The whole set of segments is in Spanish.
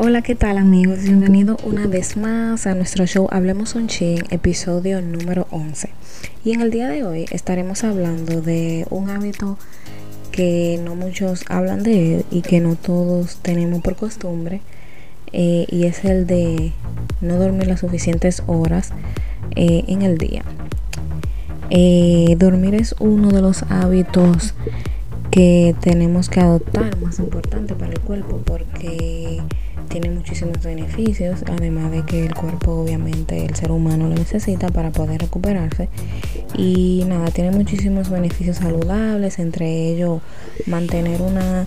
Hola, ¿qué tal amigos? Bienvenidos una vez más a nuestro show Hablemos un Chin, episodio número 11. Y en el día de hoy estaremos hablando de un hábito que no muchos hablan de él y que no todos tenemos por costumbre. Eh, y es el de no dormir las suficientes horas eh, en el día. Eh, dormir es uno de los hábitos que tenemos que adoptar más importante para el cuerpo porque tiene muchísimos beneficios, además de que el cuerpo obviamente el ser humano lo necesita para poder recuperarse. Y nada, tiene muchísimos beneficios saludables, entre ellos mantener una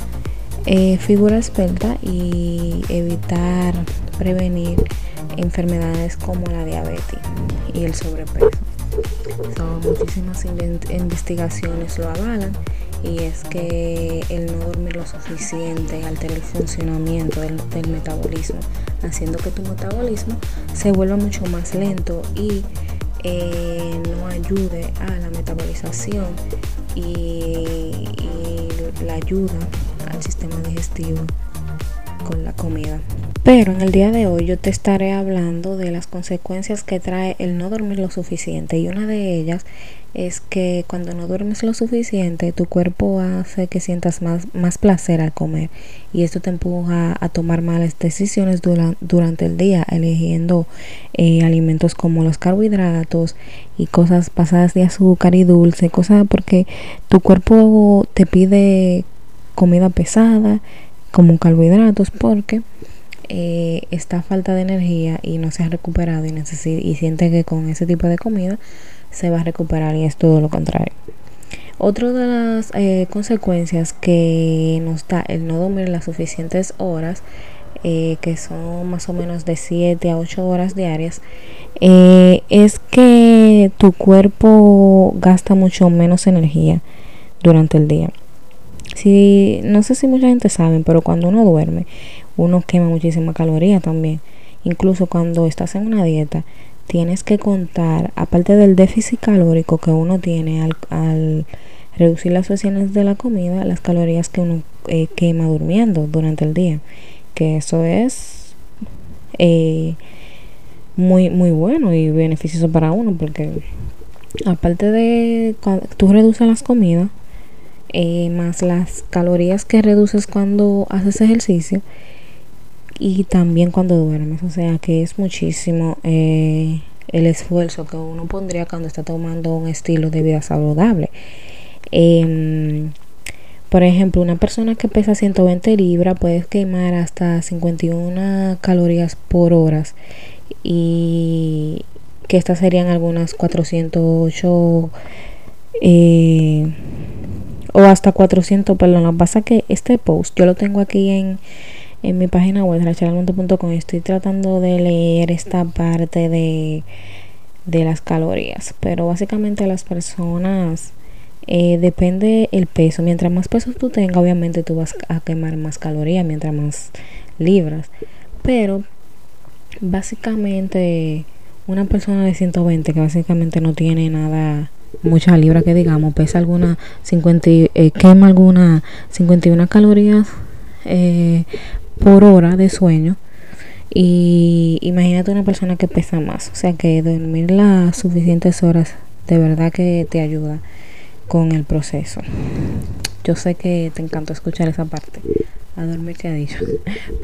eh, figura esbelta y evitar prevenir enfermedades como la diabetes y el sobrepeso. Son muchísimas investigaciones lo avalan y es que el no dormir lo suficiente altera el funcionamiento del, metabolismo, haciendo que tu metabolismo se vuelva mucho más lento y eh, no ayude a la metabolización y, la ayuda al sistema digestivo la comida. Pero en el día de hoy yo te estaré hablando de las consecuencias que trae el no dormir lo suficiente y una de ellas es que cuando no duermes lo suficiente tu cuerpo hace que sientas más, más placer al comer y esto te empuja a tomar malas decisiones durante el día eligiendo eh, alimentos como los carbohidratos y cosas pasadas de azúcar y dulce, cosas porque tu cuerpo te pide comida pesada como carbohidratos porque eh, está falta de energía y no se ha recuperado y, y siente que con ese tipo de comida se va a recuperar y es todo lo contrario. Otra de las eh, consecuencias que nos da el no dormir las suficientes horas, eh, que son más o menos de 7 a 8 horas diarias, es que tu cuerpo gasta mucho menos energía durante el día. Si, no sé si mucha gente sabe, pero cuando uno duerme, uno quema muchísima caloría también. Incluso cuando estás en una dieta, tienes que contar, aparte del déficit calórico que uno tiene al, reducir las porciones de la comida, las calorías que uno eh, quema durmiendo durante el día. Que eso es eh, muy, muy bueno y beneficioso para uno porque aparte de tú reduces las comidas, eh, más las calorías que reduces cuando haces ejercicio, y también cuando duermes. O sea que es muchísimo eh, el esfuerzo que uno pondría cuando está tomando un estilo de vida saludable. Em, por ejemplo, una persona que pesa 120 libras puede quemar hasta 51 calorías por hora y que estas serían algunas 408 eh, o hasta 400, perdón, lo que pasa que este post yo lo tengo aquí en en mi página web rachelalmonte.com estoy tratando de leer esta parte de, de las calorías. Pero básicamente las personas eh, depende el peso. Mientras más peso tú tengas obviamente tú vas a quemar más calorías mientras más libras. Pero básicamente una persona de 120 que básicamente no tiene nada mucha libra que digamos pesa alguna 50 eh, quema alguna 51 calorías eh, por hora de sueño. Y imagínate una persona que pesa más. O sea que dormir las suficientes horas de verdad que te ayuda con el proceso. Yo sé que te encanta escuchar esa parte. A dormir dicho.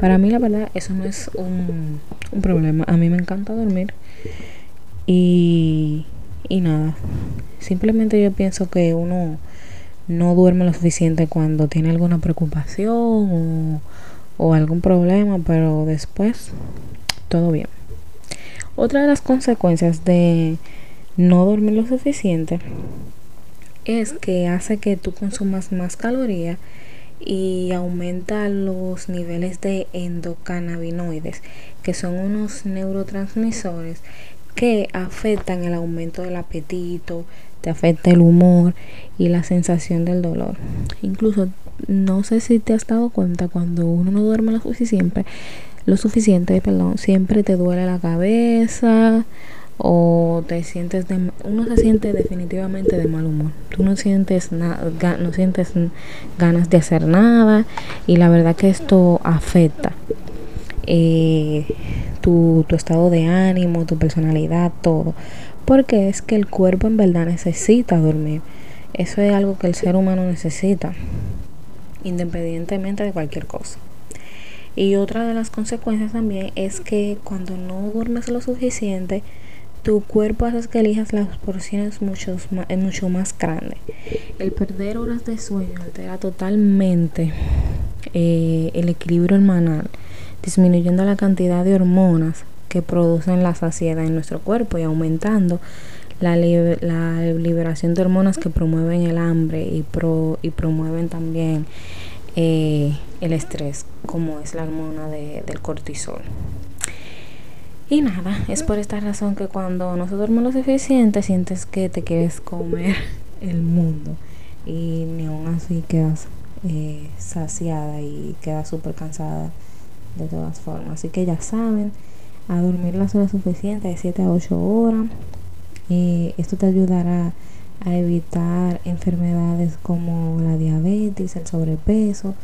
Para mí la verdad eso no es un, un problema. A mí me encanta dormir. Y, y nada. Simplemente yo pienso que uno no duerme lo suficiente cuando tiene alguna preocupación o o algún problema, pero después todo bien. Otra de las consecuencias de no dormir lo suficiente es que hace que tú consumas más calorías y aumenta los niveles de endocannabinoides, que son unos neurotransmisores que afectan el aumento del apetito, te afecta el humor y la sensación del dolor. Incluso no sé si te has dado cuenta cuando uno no duerme lo suficiente, lo suficiente, perdón, siempre te duele la cabeza o te sientes de, uno se siente definitivamente de mal humor. Tú no sientes nada, no sientes ganas de hacer nada y la verdad que esto afecta. eh, tu estado de ánimo, tu personalidad, todo. Porque es que el cuerpo en verdad necesita dormir. Eso es algo que el ser humano necesita, independientemente de cualquier cosa. Y otra de las consecuencias también es que cuando no duermes lo suficiente, tu cuerpo hace que elijas las porciones mucho, mucho más grandes. El perder horas de sueño altera totalmente eh, el equilibrio hormonal, disminuyendo la cantidad de hormonas que producen la saciedad en nuestro cuerpo y aumentando la, la liberación de hormonas que promueven el hambre y, pro y promueven también eh, el estrés, como es la hormona de, del cortisol. Y nada, es por esta razón que cuando no se duerme lo suficiente, sientes que te quieres comer el mundo. Y ni aún así quedas eh, saciada y quedas súper cansada de todas formas. Así que ya saben, a dormir las horas suficientes, de 7 a 8 horas. Eh, esto te ayudará a evitar enfermedades como la diabetes, el sobrepeso,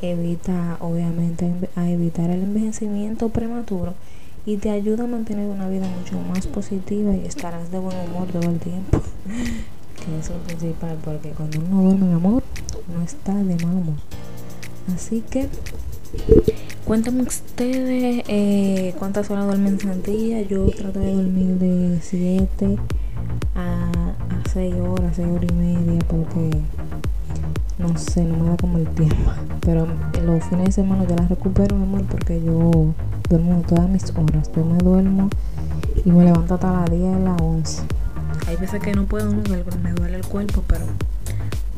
evita obviamente a evitar el envejecimiento prematuro y te ayuda a mantener una vida mucho más positiva y estarás de buen humor todo el tiempo. que es lo principal, porque cuando uno duerme en amor, no está de mal humor. Así que cuéntame ustedes eh, cuántas horas duermen en día. Yo trato de dormir de 7 a 6 horas, 6 horas y media, porque no sé, no me da como el tiempo. Pero los fines de semana ya las recupero, mi amor, porque yo duermo todas mis horas. Yo me duermo y me levanto hasta las 10, las 11. Hay veces que no puedo, me duele el cuerpo, pero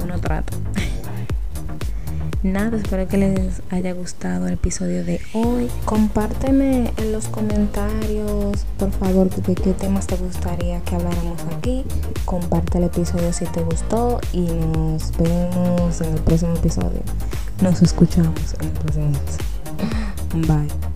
uno trata. Nada, espero que les haya gustado el episodio de hoy. Compárteme en los comentarios, por favor, de qué temas te gustaría que habláramos aquí. Comparte el episodio si te gustó y nos vemos en el próximo episodio. Nos escuchamos en el próximo episodio. Bye.